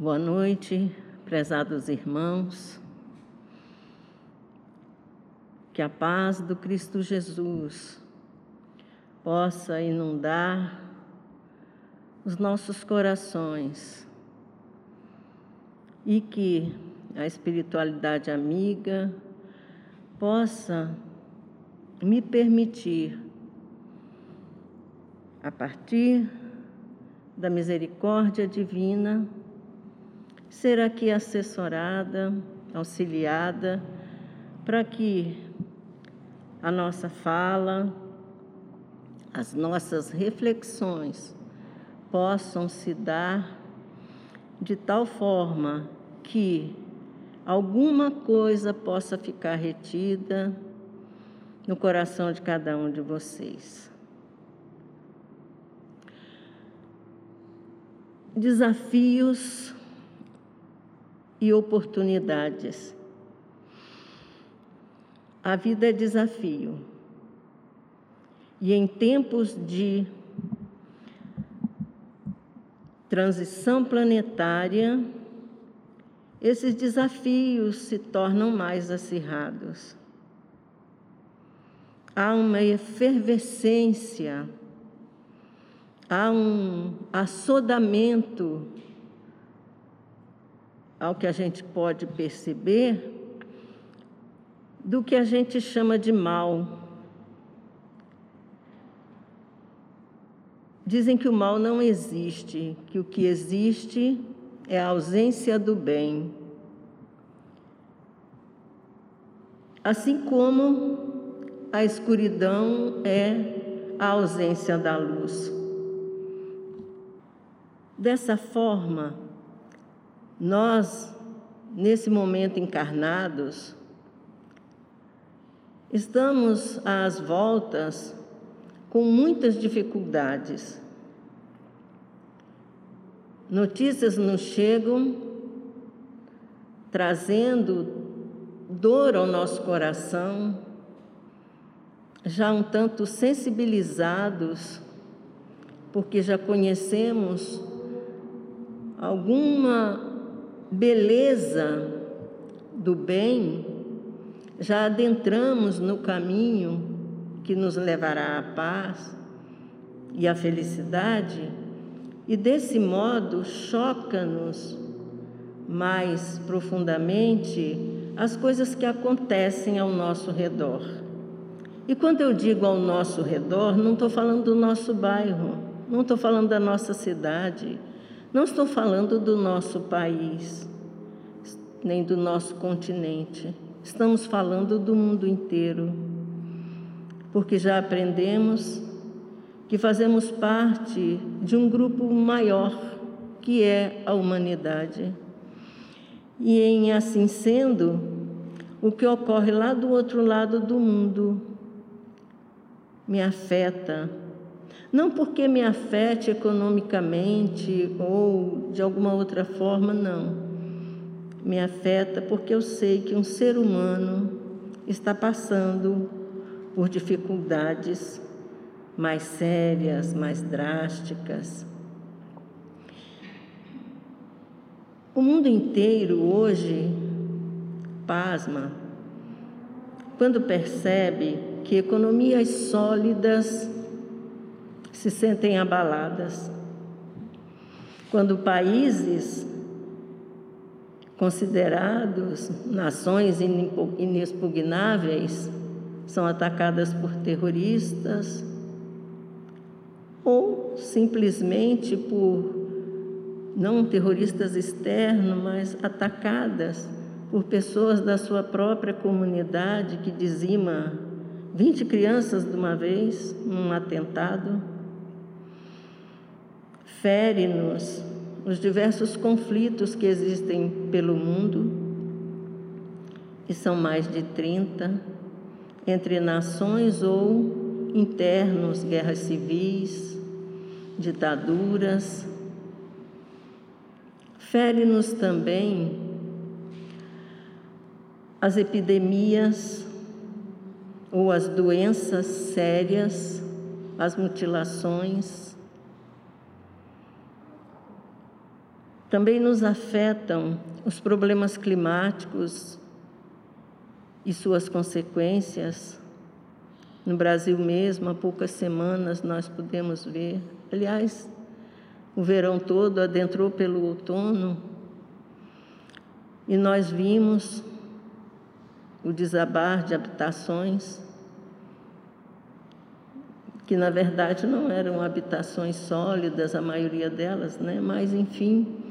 Boa noite, prezados irmãos. Que a paz do Cristo Jesus possa inundar os nossos corações e que a espiritualidade amiga possa me permitir, a partir da misericórdia divina, ser aqui assessorada, auxiliada, para que a nossa fala, as nossas reflexões possam se dar de tal forma que alguma coisa possa ficar retida no coração de cada um de vocês. Desafios e oportunidades. A vida é desafio. E em tempos de transição planetária, esses desafios se tornam mais acirrados. Há uma efervescência, há um assodamento ao que a gente pode perceber do que a gente chama de mal. Dizem que o mal não existe, que o que existe é a ausência do bem. Assim como a escuridão é a ausência da luz. Dessa forma, nós, nesse momento encarnados, estamos às voltas com muitas dificuldades. Notícias nos chegam trazendo dor ao nosso coração, já um tanto sensibilizados, porque já conhecemos alguma beleza do bem, já adentramos no caminho que nos levará à paz e à felicidade e desse modo choca-nos mais profundamente as coisas que acontecem ao nosso redor. E quando eu digo ao nosso redor, não estou falando do nosso bairro, não estou falando da nossa cidade, não estou falando do nosso país, nem do nosso continente. Estamos falando do mundo inteiro. Porque já aprendemos que fazemos parte de um grupo maior, que é a humanidade. E em assim sendo, o que ocorre lá do outro lado do mundo me afeta. Não porque me afete economicamente ou de alguma outra forma, não. Me afeta porque eu sei que um ser humano está passando por dificuldades mais sérias, mais drásticas. O mundo inteiro hoje pasma quando percebe que economias sólidas se sentem abaladas. Quando países considerados nações inexpugnáveis são atacadas por terroristas, ou simplesmente por não terroristas externos, mas atacadas por pessoas da sua própria comunidade que dizima 20 crianças de uma vez num atentado. Fere-nos os diversos conflitos que existem pelo mundo, e são mais de 30, entre nações ou internos, guerras civis, ditaduras. Fere-nos também as epidemias ou as doenças sérias, as mutilações. Também nos afetam os problemas climáticos e suas consequências. No Brasil mesmo, há poucas semanas nós podemos ver, aliás, o verão todo adentrou pelo outono e nós vimos o desabar de habitações, que na verdade não eram habitações sólidas, a maioria delas, né? mas enfim,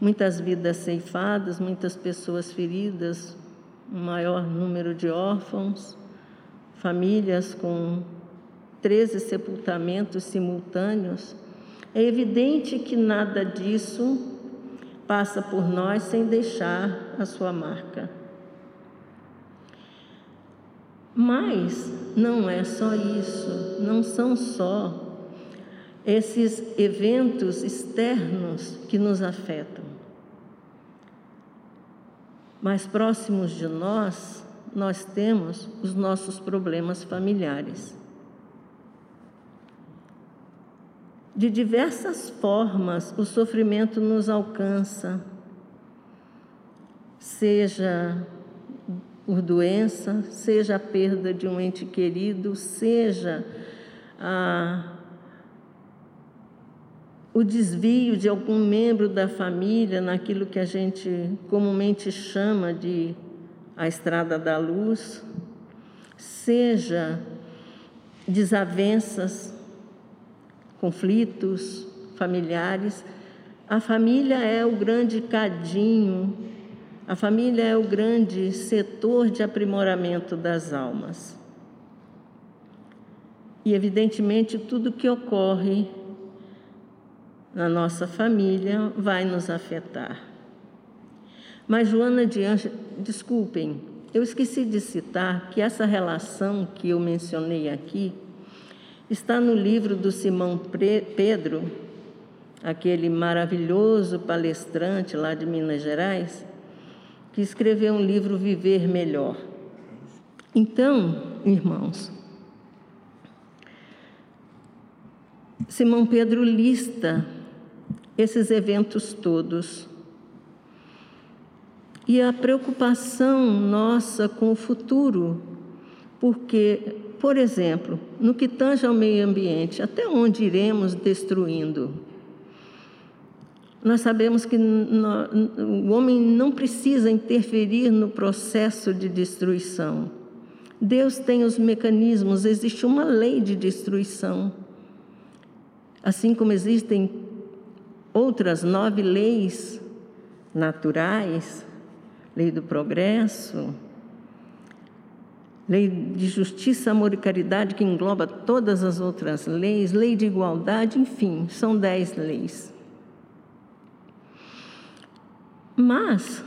muitas vidas ceifadas, muitas pessoas feridas, um maior número de órfãos, famílias com 13 sepultamentos simultâneos. É evidente que nada disso passa por nós sem deixar a sua marca. Mas não é só isso, não são só esses eventos externos que nos afetam. Mais próximos de nós, nós temos os nossos problemas familiares. De diversas formas, o sofrimento nos alcança, seja por doença, seja a perda de um ente querido, seja a, o desvio de algum membro da família naquilo que a gente comumente chama de a estrada da luz, seja desavenças conflitos familiares. A família é o grande cadinho, a família é o grande setor de aprimoramento das almas. E, evidentemente, tudo que ocorre na nossa família vai nos afetar. Mas, Joana de Anjos, desculpem, eu esqueci de citar que essa relação que eu mencionei aqui Está no livro do Simão Pedro, aquele maravilhoso palestrante lá de Minas Gerais, que escreveu um livro Viver Melhor. Então, irmãos, Simão Pedro lista esses eventos todos. E a preocupação nossa com o futuro, porque por exemplo, no que tange ao meio ambiente, até onde iremos destruindo? Nós sabemos que o homem não precisa interferir no processo de destruição. Deus tem os mecanismos, existe uma lei de destruição. Assim como existem outras nove leis naturais lei do progresso, lei de justiça, amor e caridade, que engloba todas as outras leis, lei de igualdade, enfim, são dez leis. Mas,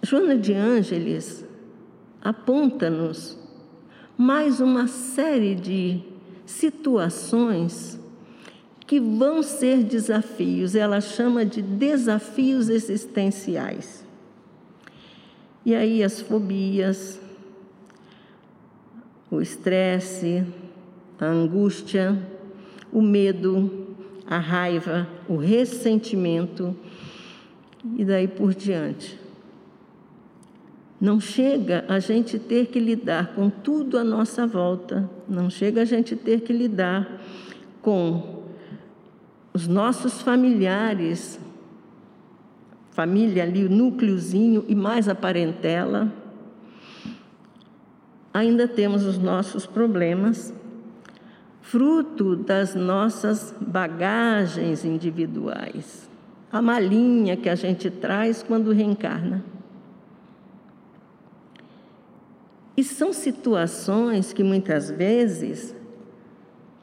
Joana de Ângeles aponta-nos mais uma série de situações que vão ser desafios, ela chama de desafios existenciais. E aí as fobias, o estresse, a angústia, o medo, a raiva, o ressentimento e daí por diante. Não chega a gente ter que lidar com tudo à nossa volta, não chega a gente ter que lidar com os nossos familiares família ali, o núcleozinho e mais a parentela. Ainda temos os nossos problemas, fruto das nossas bagagens individuais, a malinha que a gente traz quando reencarna. E são situações que muitas vezes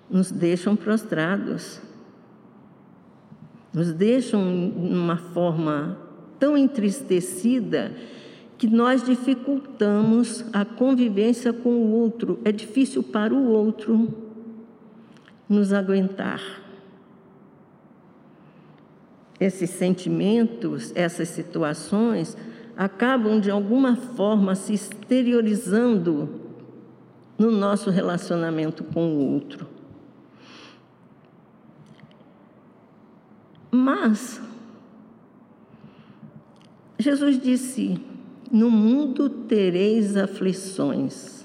nos deixam prostrados, nos deixam numa forma tão entristecida que nós dificultamos a convivência com o outro. É difícil para o outro nos aguentar. Esses sentimentos, essas situações, acabam de alguma forma se exteriorizando no nosso relacionamento com o outro. Mas, Jesus disse: No mundo tereis aflições.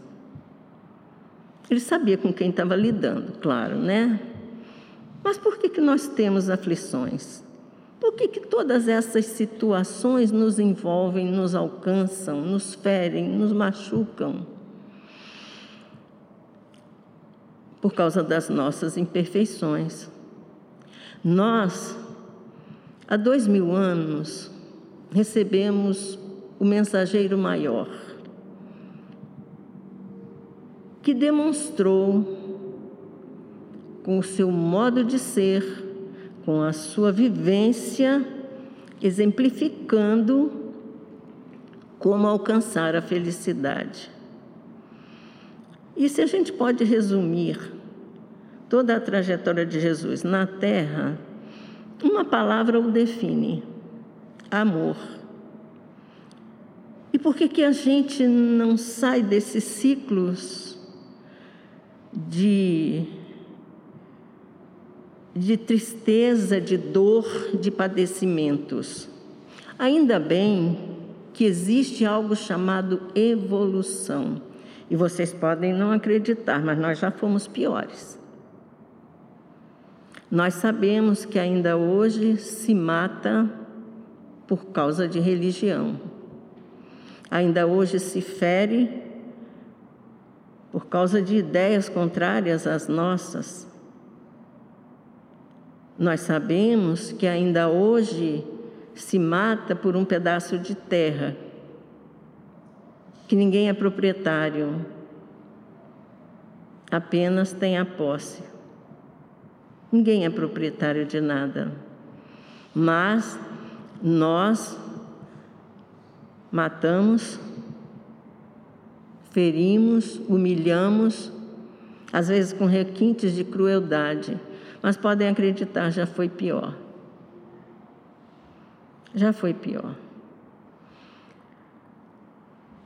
Ele sabia com quem estava lidando, claro, né? Mas por que, que nós temos aflições? Por que, que todas essas situações nos envolvem, nos alcançam, nos ferem, nos machucam? Por causa das nossas imperfeições. Nós, há dois mil anos, recebemos o mensageiro maior, que demonstrou com o seu modo de ser, com a sua vivência, exemplificando como alcançar a felicidade. E se a gente pode resumir toda a trajetória de Jesus na Terra, uma palavra o define: amor. E por que, que a gente não sai desses ciclos de de tristeza, de dor, de padecimentos. Ainda bem que existe algo chamado evolução. E vocês podem não acreditar, mas nós já fomos piores. Nós sabemos que ainda hoje se mata por causa de religião. Ainda hoje se fere por causa de ideias contrárias às nossas. Nós sabemos que ainda hoje se mata por um pedaço de terra, que ninguém é proprietário, apenas tem a posse. Ninguém é proprietário de nada. Mas nós matamos, ferimos, humilhamos, às vezes com requintes de crueldade mas podem acreditar, já foi pior. Já foi pior.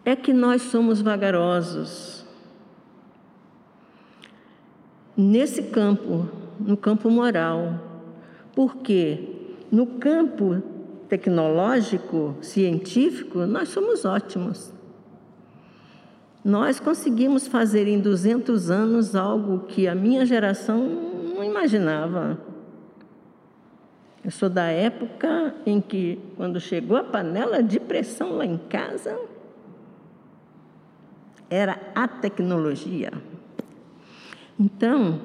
É que nós somos vagarosos. Nesse campo, no campo moral. Porque no campo tecnológico, científico, nós somos ótimos. Nós conseguimos fazer em 200 anos algo que a minha geração não imaginava. Eu sou da época em que, quando chegou a panela de pressão lá em casa, era a tecnologia. Então,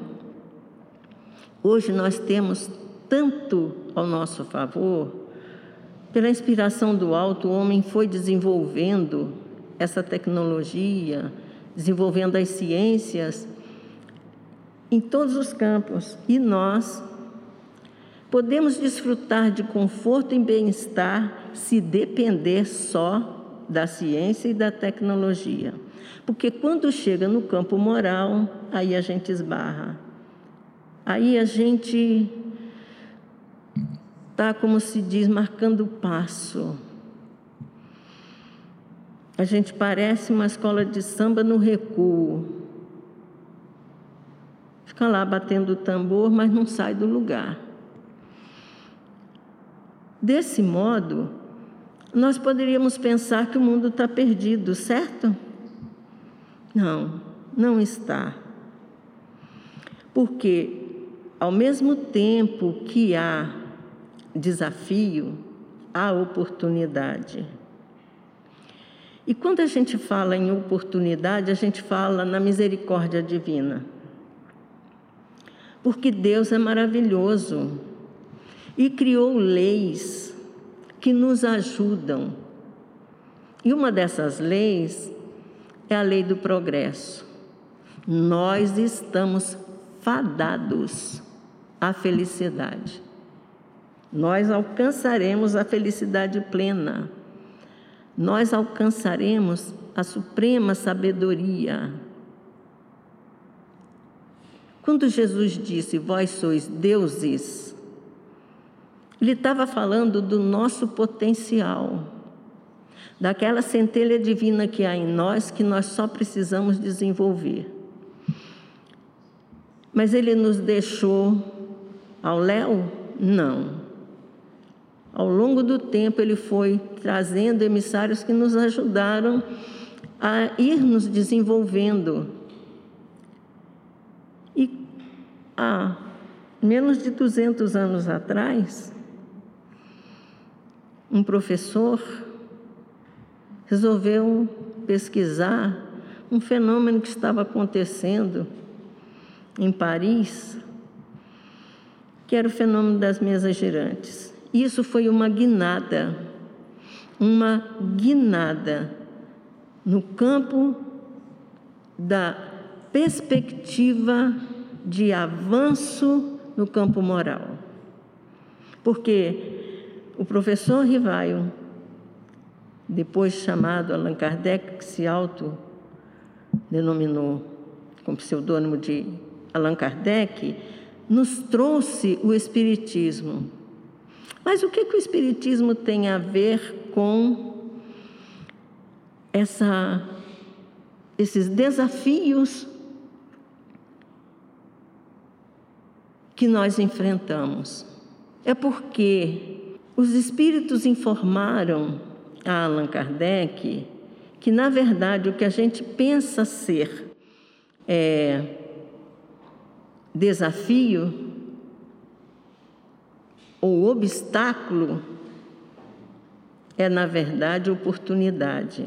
hoje nós temos tanto ao nosso favor, pela inspiração do alto, o homem foi desenvolvendo essa tecnologia, desenvolvendo as ciências em todos os campos e nós podemos desfrutar de conforto e bem-estar se depender só da ciência e da tecnologia. Porque quando chega no campo moral, aí a gente esbarra. Aí a gente está, como se diz, marcando o passo. A gente parece uma escola de samba no recuo fica lá batendo o tambor, mas não sai do lugar. Desse modo, nós poderíamos pensar que o mundo está perdido, certo? Não, não está. Porque, ao mesmo tempo que há desafio, há oportunidade. E quando a gente fala em oportunidade, a gente fala na misericórdia divina porque Deus é maravilhoso e criou leis que nos ajudam. E uma dessas leis é a lei do progresso. Nós estamos fadados à felicidade. Nós alcançaremos a felicidade plena. Nós alcançaremos a suprema sabedoria quando Jesus disse, Vós sois deuses, ele estava falando do nosso potencial, daquela centelha divina que há em nós que nós só precisamos desenvolver. Mas ele nos deixou ao léu? Não. ao longo do tempo, ele foi trazendo emissários que nos ajudaram a ir nos desenvolvendo. E há menos de 200 anos atrás, um professor resolveu pesquisar um fenômeno que estava acontecendo em Paris, que era o fenômeno das mesas girantes. Isso foi uma guinada, uma guinada no campo da perspectiva de avanço no campo moral. Porque o professor Rivaio, depois chamado Allan Kardec, que se autodenominou com pseudônimo de Allan Kardec, nos trouxe o Espiritismo. Mas o que, que o Espiritismo tem a ver com essa, esses desafios que nós enfrentamos? É porque os espíritos informaram a Allan Kardec que, na verdade, o que a gente pensa ser é, desafio ou obstáculo é, na verdade, oportunidade.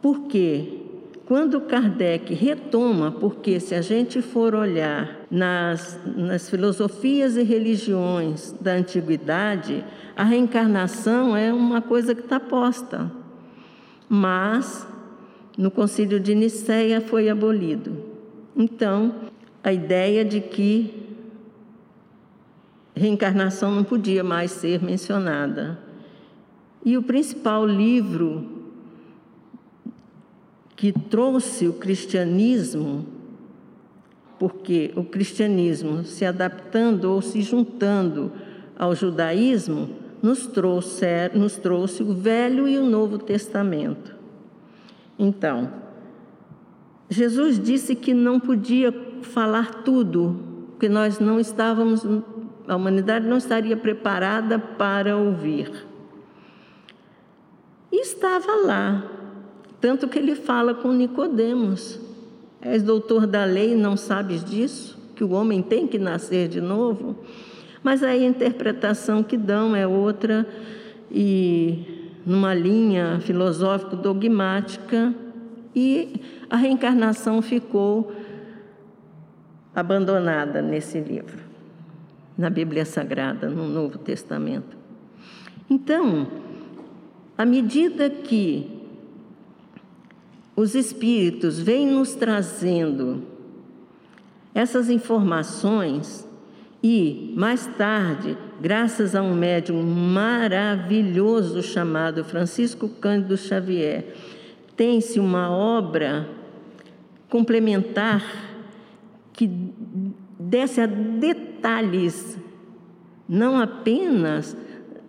Porque quando Kardec retoma, porque se a gente for olhar nas, nas filosofias e religiões da antiguidade, a reencarnação é uma coisa que está posta. Mas no concílio de Nicéia foi abolido. Então, a ideia de que reencarnação não podia mais ser mencionada. E o principal livro que trouxe o cristianismo, porque o cristianismo se adaptando ou se juntando ao judaísmo, nos trouxe, nos trouxe o Velho e o Novo Testamento. Então, Jesus disse que não podia falar tudo, porque nós não estávamos, a humanidade não estaria preparada para ouvir. E estava lá, tanto que ele fala com Nicodemos. És doutor da lei, não sabes disso? Que o homem tem que nascer de novo? Mas aí a interpretação que dão é outra e numa linha filosófico-dogmática e a reencarnação ficou abandonada nesse livro, na Bíblia Sagrada, no Novo Testamento. Então, à medida que os Espíritos vêm nos trazendo essas informações, e, mais tarde, graças a um médium maravilhoso chamado Francisco Cândido Xavier, tem-se uma obra complementar que desse a detalhes, não apenas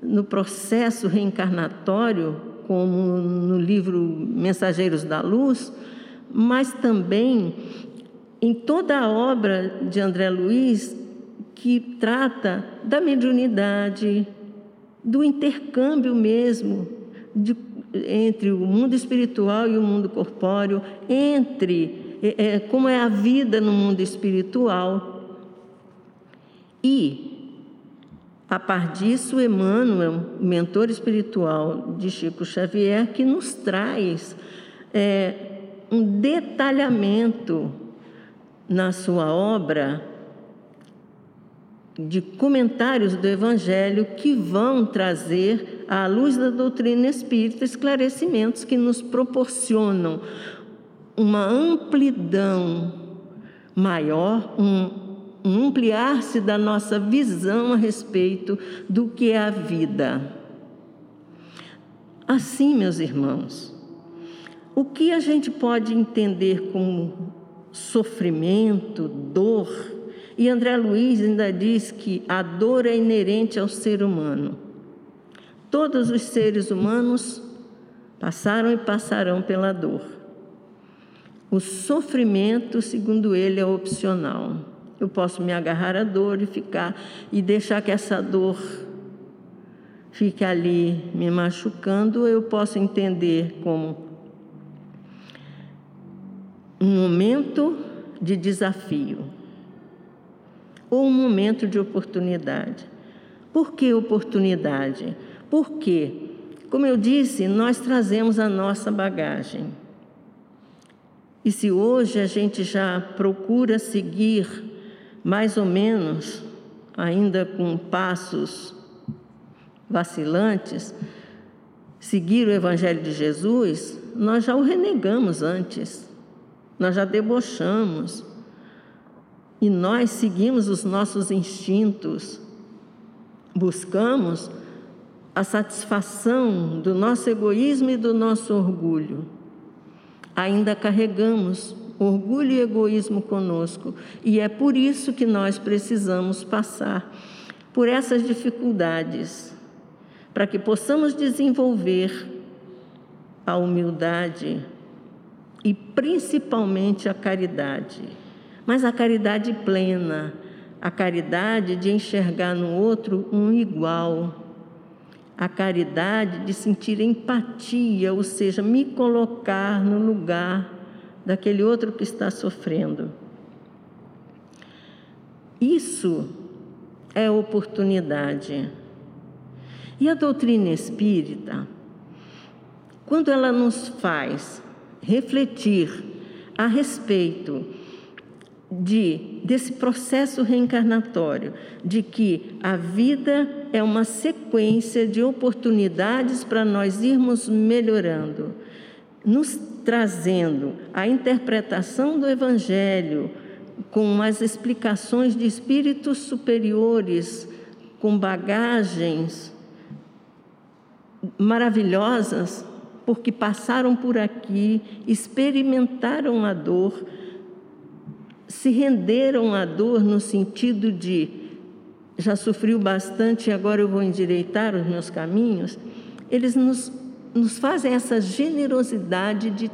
no processo reencarnatório, como no livro Mensageiros da Luz, mas também em toda a obra de André Luiz, que trata da mediunidade, do intercâmbio mesmo de entre o mundo espiritual e o mundo corpóreo, entre é, é, como é a vida no mundo espiritual. E, a par disso, Emmanuel, mentor espiritual de Chico Xavier, que nos traz é, um detalhamento na sua obra de comentários do Evangelho que vão trazer, à luz da doutrina espírita, esclarecimentos que nos proporcionam uma amplidão maior, um, um ampliar-se da nossa visão a respeito do que é a vida. Assim, meus irmãos, o que a gente pode entender como sofrimento, dor, e André Luiz ainda diz que a dor é inerente ao ser humano. Todos os seres humanos passaram e passarão pela dor. O sofrimento, segundo ele, é opcional. Eu posso me agarrar à dor e ficar e deixar que essa dor fique ali me machucando, eu posso entender como um momento de desafio ou um momento de oportunidade. Por que oportunidade? Porque, como eu disse, nós trazemos a nossa bagagem. E se hoje a gente já procura seguir mais ou menos, ainda com passos vacilantes, seguir o Evangelho de Jesus, nós já o renegamos antes, nós já debochamos, e nós seguimos os nossos instintos, buscamos a satisfação do nosso egoísmo e do nosso orgulho. Ainda carregamos orgulho e egoísmo conosco, e é por isso que nós precisamos passar por essas dificuldades, para que possamos desenvolver a humildade e principalmente a caridade. Mas a caridade plena, a caridade de enxergar no outro um igual, a caridade de sentir empatia, ou seja, me colocar no lugar daquele outro que está sofrendo. Isso é oportunidade. E a doutrina espírita, quando ela nos faz refletir a respeito de desse processo reencarnatório, de que a vida é uma sequência de oportunidades para nós irmos melhorando, nos trazendo a interpretação do evangelho com as explicações de espíritos superiores, com bagagens maravilhosas, porque passaram por aqui, experimentaram a dor, se renderam à dor no sentido de já sofri bastante agora eu vou endireitar os meus caminhos, eles nos, nos fazem essa generosidade de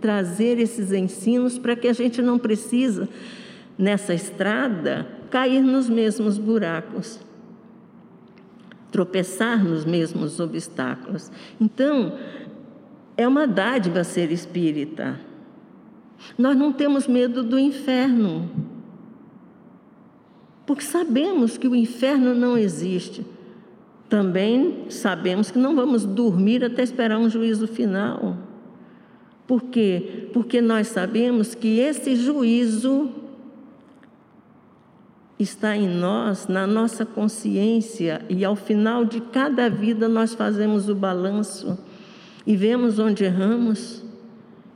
trazer esses ensinos para que a gente não precisa, nessa estrada, cair nos mesmos buracos, tropeçar nos mesmos obstáculos. Então, é uma dádiva ser espírita. Nós não temos medo do inferno, porque sabemos que o inferno não existe. Também sabemos que não vamos dormir até esperar um juízo final. Por quê? Porque nós sabemos que esse juízo está em nós, na nossa consciência, e ao final de cada vida nós fazemos o balanço e vemos onde erramos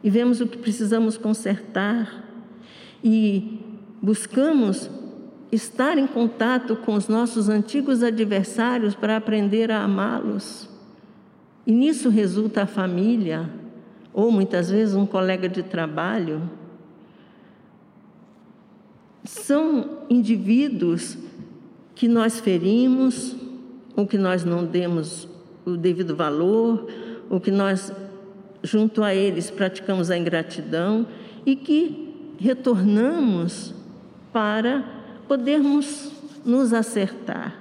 e vemos o que precisamos consertar e buscamos estar em contato com os nossos antigos adversários para aprender a amá-los. E nisso resulta a família, ou muitas vezes um colega de trabalho. São indivíduos que nós ferimos, ou que nós não demos o devido valor, ou que nós junto a eles praticamos a ingratidão e que retornamos para podermos nos acertar.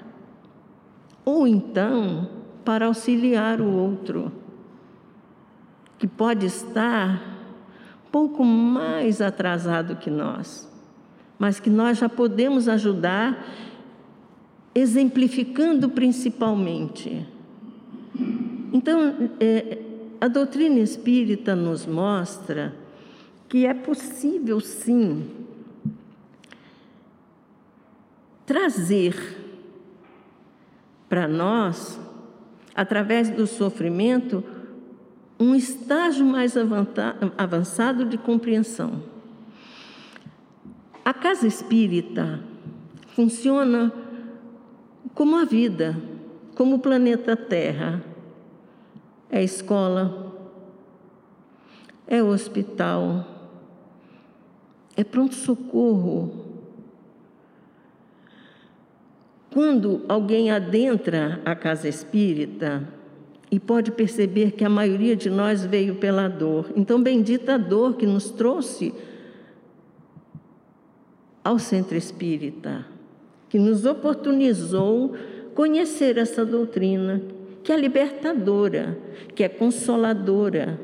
Ou então, para auxiliar o outro, que pode estar pouco mais atrasado que nós, mas que nós já podemos ajudar, exemplificando principalmente. Então, é, a doutrina espírita nos mostra que é possível, sim, trazer para nós, através do sofrimento, um estágio mais avançado de compreensão. A casa espírita funciona como a vida, como o planeta Terra é escola, é hospital, é pronto-socorro. Quando alguém adentra a casa espírita e pode perceber que a maioria de nós veio pela dor, então, bendita a dor que nos trouxe ao centro espírita, que nos oportunizou conhecer essa doutrina que é libertadora, que é consoladora,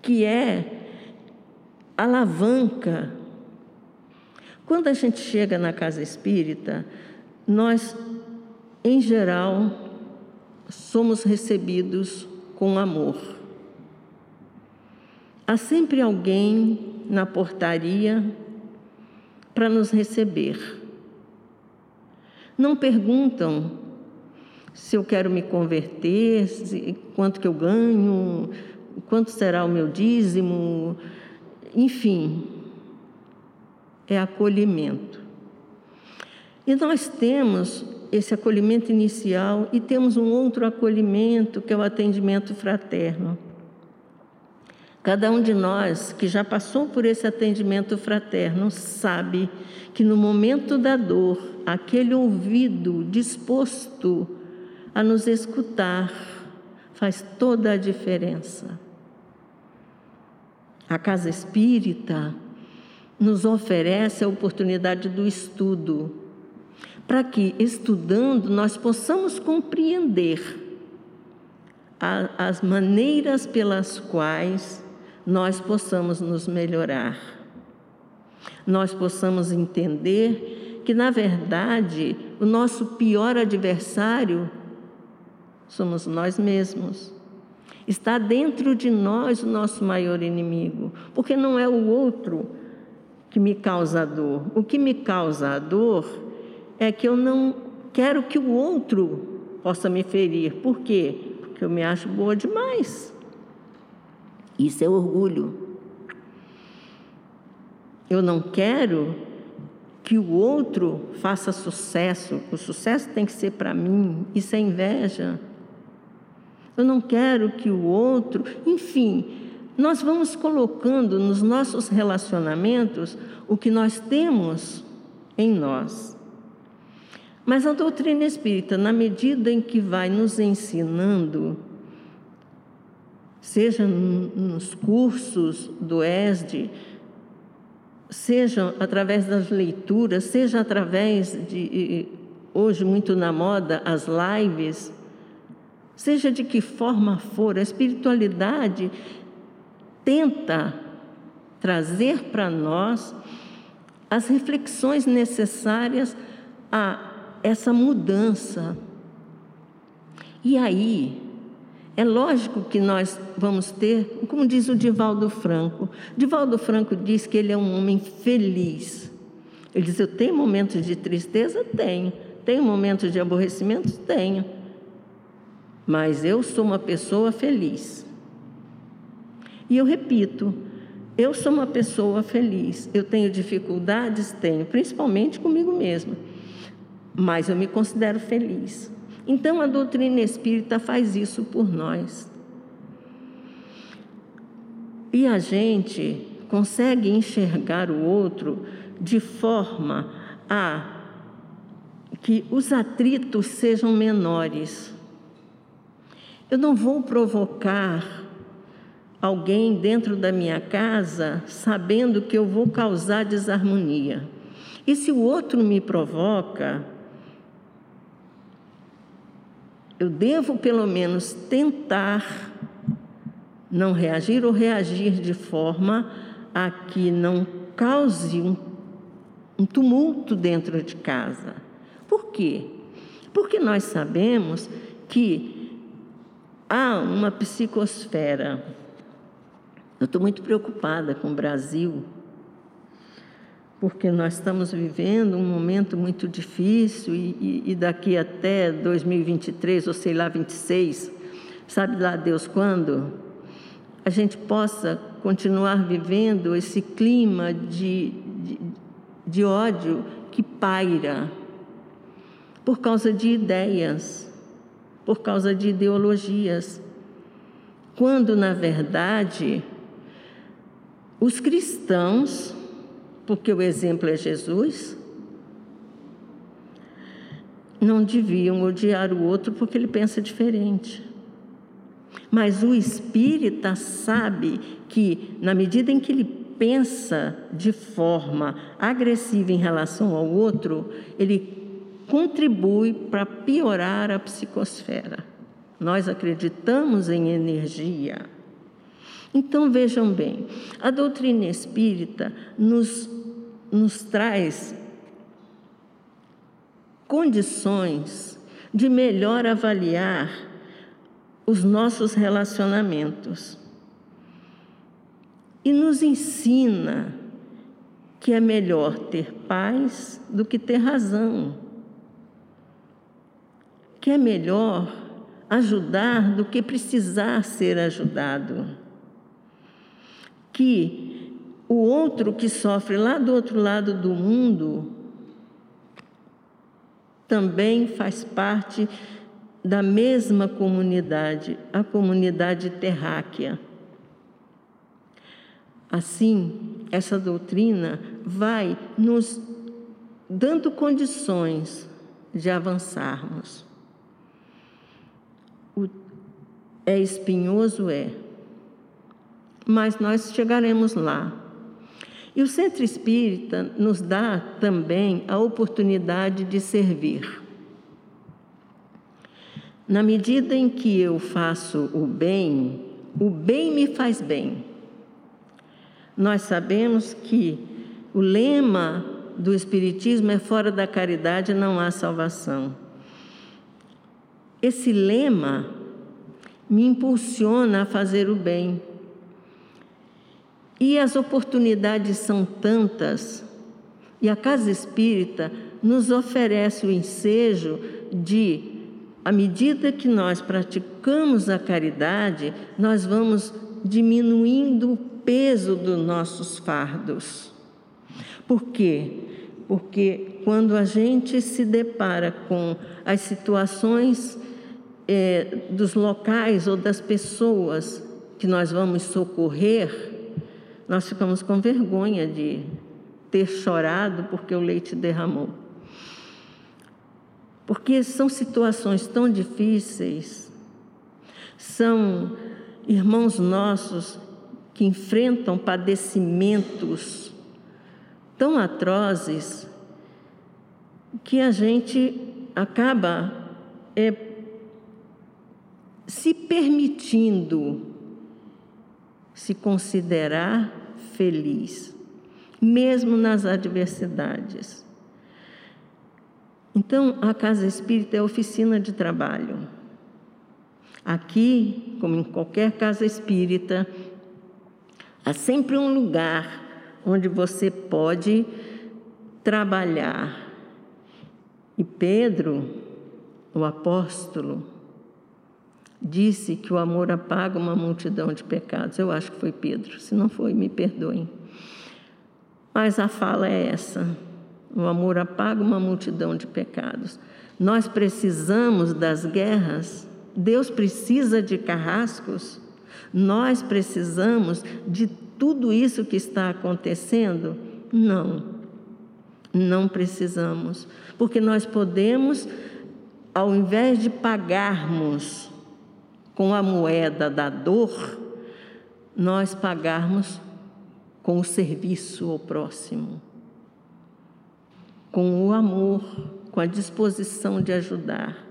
que é alavanca. Quando a gente chega na casa espírita, nós, em geral, somos recebidos com amor. Há sempre alguém na portaria para nos receber. Não perguntam se eu quero me converter, se, quanto que eu ganho, quanto será o meu dízimo, enfim, é acolhimento. E nós temos esse acolhimento inicial e temos um outro acolhimento que é o atendimento fraterno. Cada um de nós que já passou por esse atendimento fraterno sabe que no momento da dor, aquele ouvido disposto a nos escutar faz toda a diferença. A casa espírita nos oferece a oportunidade do estudo, para que, estudando, nós possamos compreender a, as maneiras pelas quais nós possamos nos melhorar. Nós possamos entender que, na verdade, o nosso pior adversário somos nós mesmos. Está dentro de nós o nosso maior inimigo, porque não é o outro que me causa a dor. O que me causa a dor é que eu não quero que o outro possa me ferir. Por quê? Porque eu me acho boa demais. Isso é orgulho. Eu não quero que o outro faça sucesso. O sucesso tem que ser para mim. Isso é inveja. Eu não quero que o outro, enfim, nós vamos colocando nos nossos relacionamentos o que nós temos em nós. Mas a doutrina espírita, na medida em que vai nos ensinando, seja nos cursos do ESD, seja através das leituras, seja através de, hoje muito na moda, as lives, Seja de que forma for, a espiritualidade tenta trazer para nós as reflexões necessárias a essa mudança. E aí, é lógico que nós vamos ter, como diz o Divaldo Franco, Divaldo Franco diz que ele é um homem feliz. Ele diz: Eu tenho momentos de tristeza? Tenho. Tenho momentos de aborrecimento? Tenho mas eu sou uma pessoa feliz. E eu repito, eu sou uma pessoa feliz. Eu tenho dificuldades? Tenho, principalmente comigo mesma. Mas eu me considero feliz. Então a doutrina espírita faz isso por nós. E a gente consegue enxergar o outro de forma a que os atritos sejam menores. Eu não vou provocar alguém dentro da minha casa sabendo que eu vou causar desarmonia. E se o outro me provoca, eu devo pelo menos tentar não reagir ou reagir de forma a que não cause um, um tumulto dentro de casa. Por quê? Porque nós sabemos que há uma psicosfera. Eu estou muito preocupada com o Brasil, porque nós estamos vivendo um momento muito difícil e, e, e daqui até 2023, ou sei lá, 26, sabe lá Deus quando, a gente possa continuar vivendo esse clima de, de, de ódio que paira por causa de ideias por causa de ideologias, quando na verdade os cristãos, porque o exemplo é Jesus, não deviam odiar o outro porque ele pensa diferente. Mas o espírita sabe que, na medida em que ele pensa de forma agressiva em relação ao outro, ele contribui para piorar a psicosfera. Nós acreditamos em energia. Então vejam bem, a doutrina espírita nos, nos traz condições de melhor avaliar os nossos relacionamentos e nos ensina que é melhor ter paz do que ter razão, que é melhor ajudar do que precisar ser ajudado que o outro que sofre lá do outro lado do mundo também faz parte da mesma comunidade, a comunidade terráquea. Assim, essa doutrina vai nos dando condições de avançarmos. O é espinhoso, é, mas nós chegaremos lá. E o centro espírita nos dá também a oportunidade de servir. Na medida em que eu faço o bem, o bem me faz bem. Nós sabemos que o lema do Espiritismo é: fora da caridade não há salvação. Esse lema me impulsiona a fazer o bem e as oportunidades são tantas, e a Casa Espírita nos oferece o ensejo de, à medida que nós praticamos a caridade, nós vamos diminuindo o peso dos nossos fardos. Por quê? Porque quando a gente se depara com as situações é, dos locais ou das pessoas que nós vamos socorrer, nós ficamos com vergonha de ter chorado porque o leite derramou. Porque são situações tão difíceis, são irmãos nossos que enfrentam padecimentos tão atrozes que a gente acaba é, se permitindo se considerar feliz, mesmo nas adversidades. Então, a casa espírita é oficina de trabalho. Aqui, como em qualquer casa espírita, há sempre um lugar onde você pode trabalhar. E Pedro, o apóstolo, disse que o amor apaga uma multidão de pecados. Eu acho que foi Pedro. Se não foi, me perdoem. Mas a fala é essa: o amor apaga uma multidão de pecados. Nós precisamos das guerras. Deus precisa de carrascos. Nós precisamos de tudo isso que está acontecendo? Não. Não precisamos. Porque nós podemos, ao invés de pagarmos com a moeda da dor, nós pagarmos com o serviço ao próximo, com o amor, com a disposição de ajudar.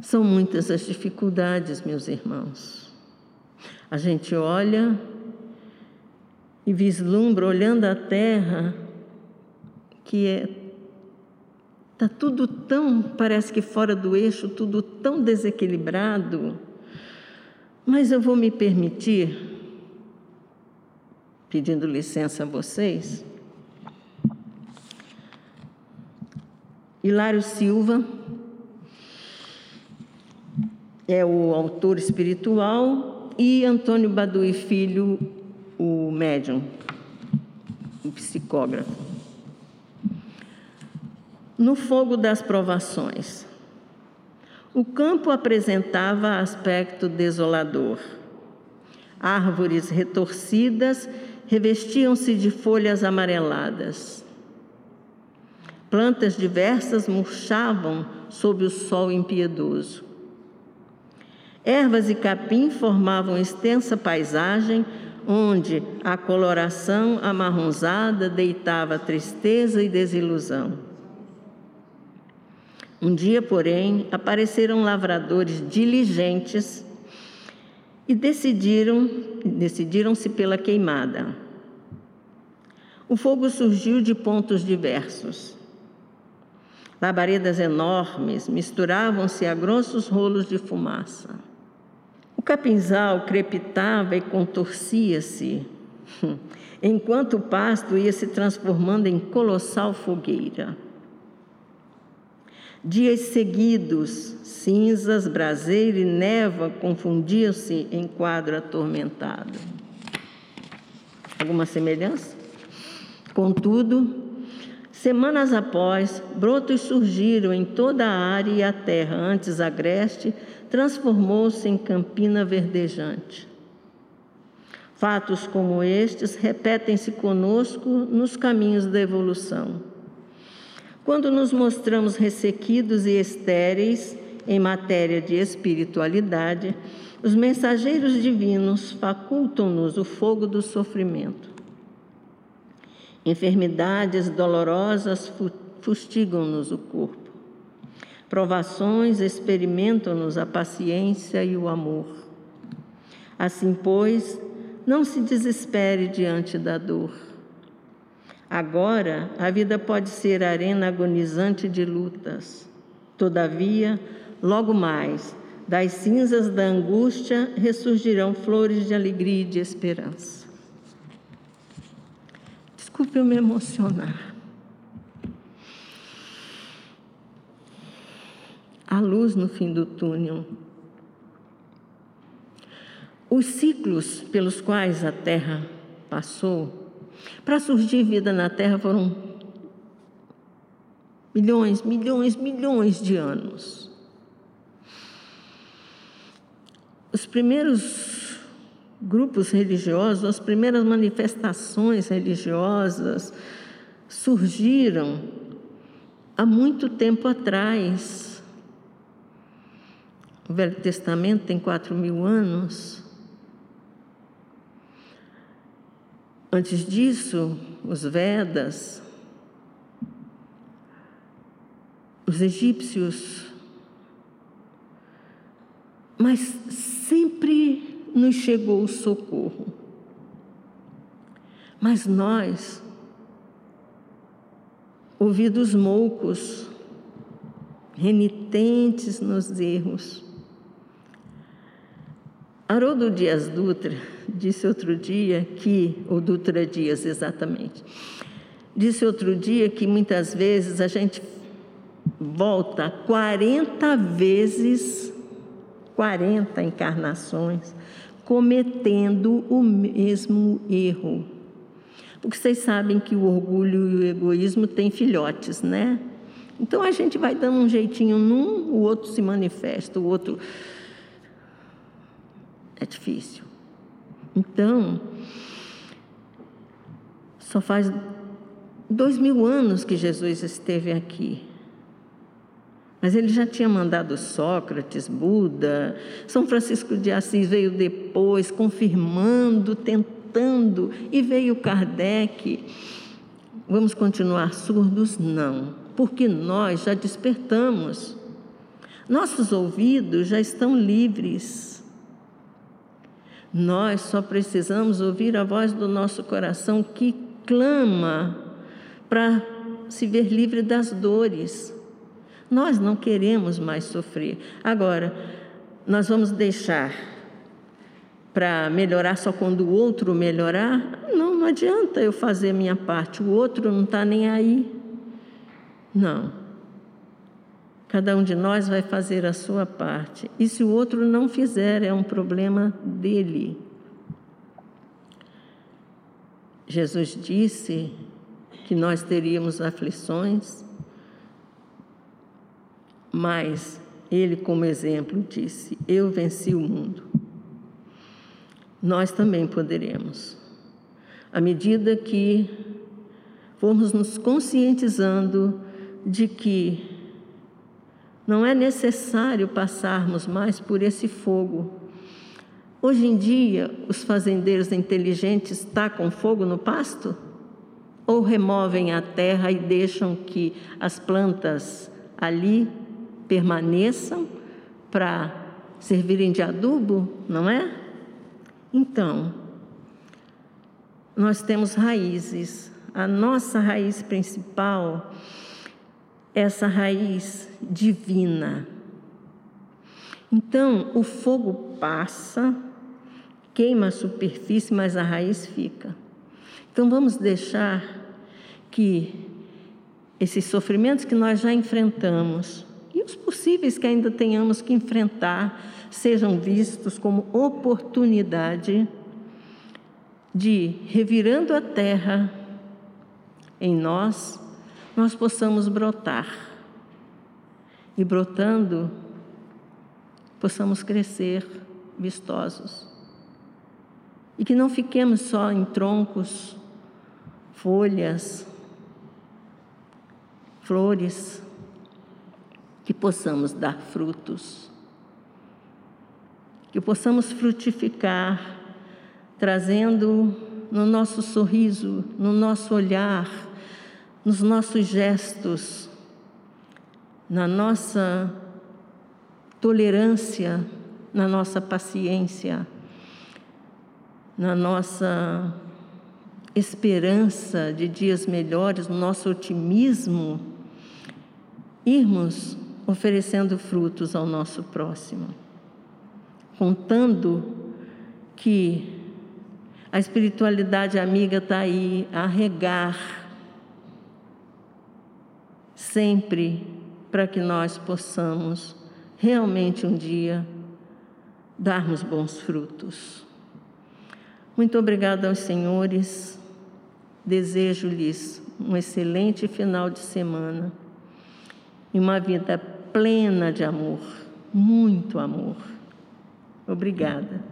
São muitas as dificuldades, meus irmãos. A gente olha e vislumbra, olhando a terra, que é Está tudo tão, parece que fora do eixo, tudo tão desequilibrado. Mas eu vou me permitir, pedindo licença a vocês, Hilário Silva é o autor espiritual e Antônio Badui Filho, o médium, o psicógrafo no fogo das provações. O campo apresentava aspecto desolador. Árvores retorcidas revestiam-se de folhas amareladas. Plantas diversas murchavam sob o sol impiedoso. Ervas e capim formavam extensa paisagem onde a coloração amarronzada deitava tristeza e desilusão. Um dia, porém, apareceram lavradores diligentes e decidiram decidiram-se pela queimada. O fogo surgiu de pontos diversos. Labaredas enormes misturavam-se a grossos rolos de fumaça. O capinzal crepitava e contorcia-se, enquanto o pasto ia se transformando em colossal fogueira. Dias seguidos, cinzas, braseiro e névoa confundiam-se em quadro atormentado. Alguma semelhança? Contudo, semanas após, brotos surgiram em toda a área e a terra, antes agreste, transformou-se em campina verdejante. Fatos como estes repetem-se conosco nos caminhos da evolução. Quando nos mostramos ressequidos e estéreis em matéria de espiritualidade, os mensageiros divinos facultam-nos o fogo do sofrimento. Enfermidades dolorosas fustigam-nos o corpo. Provações experimentam-nos a paciência e o amor. Assim, pois, não se desespere diante da dor. Agora, a vida pode ser arena agonizante de lutas. Todavia, logo mais, das cinzas da angústia ressurgirão flores de alegria e de esperança. Desculpe eu me emocionar. a luz no fim do túnel. Os ciclos pelos quais a Terra passou, para surgir vida na Terra foram milhões, milhões, milhões de anos. Os primeiros grupos religiosos, as primeiras manifestações religiosas surgiram há muito tempo atrás o Velho Testamento tem quatro mil anos. Antes disso, os Vedas, os egípcios, mas sempre nos chegou o socorro. Mas nós, ouvidos moucos, renitentes nos erros, Haroldo Dias Dutra disse outro dia que, ou Dutra Dias exatamente, disse outro dia que muitas vezes a gente volta 40 vezes, 40 encarnações, cometendo o mesmo erro. Porque vocês sabem que o orgulho e o egoísmo têm filhotes, né? Então a gente vai dando um jeitinho num, o outro se manifesta, o outro é difícil. Então, só faz dois mil anos que Jesus esteve aqui. Mas ele já tinha mandado Sócrates, Buda, São Francisco de Assis veio depois, confirmando, tentando, e veio Kardec. Vamos continuar surdos? Não, porque nós já despertamos. Nossos ouvidos já estão livres. Nós só precisamos ouvir a voz do nosso coração que clama para se ver livre das dores. Nós não queremos mais sofrer. Agora, nós vamos deixar para melhorar só quando o outro melhorar? Não, não adianta eu fazer minha parte, o outro não está nem aí. Não. Cada um de nós vai fazer a sua parte. E se o outro não fizer, é um problema dele. Jesus disse que nós teríamos aflições, mas ele, como exemplo, disse: Eu venci o mundo. Nós também poderemos. À medida que formos nos conscientizando de que não é necessário passarmos mais por esse fogo. Hoje em dia, os fazendeiros inteligentes tacam fogo no pasto? Ou removem a terra e deixam que as plantas ali permaneçam para servirem de adubo, não é? Então, nós temos raízes. A nossa raiz principal, essa raiz divina. Então, o fogo passa, queima a superfície, mas a raiz fica. Então, vamos deixar que esses sofrimentos que nós já enfrentamos e os possíveis que ainda tenhamos que enfrentar sejam vistos como oportunidade de, revirando a terra em nós, nós possamos brotar. E brotando, possamos crescer vistosos. E que não fiquemos só em troncos, folhas, flores, que possamos dar frutos, que possamos frutificar, trazendo no nosso sorriso, no nosso olhar, nos nossos gestos, na nossa tolerância, na nossa paciência, na nossa esperança de dias melhores, no nosso otimismo, irmos oferecendo frutos ao nosso próximo, contando que a espiritualidade amiga está aí a regar sempre para que nós possamos realmente um dia darmos bons frutos. Muito obrigada aos senhores. Desejo-lhes um excelente final de semana e uma vida plena de amor, muito amor. Obrigada.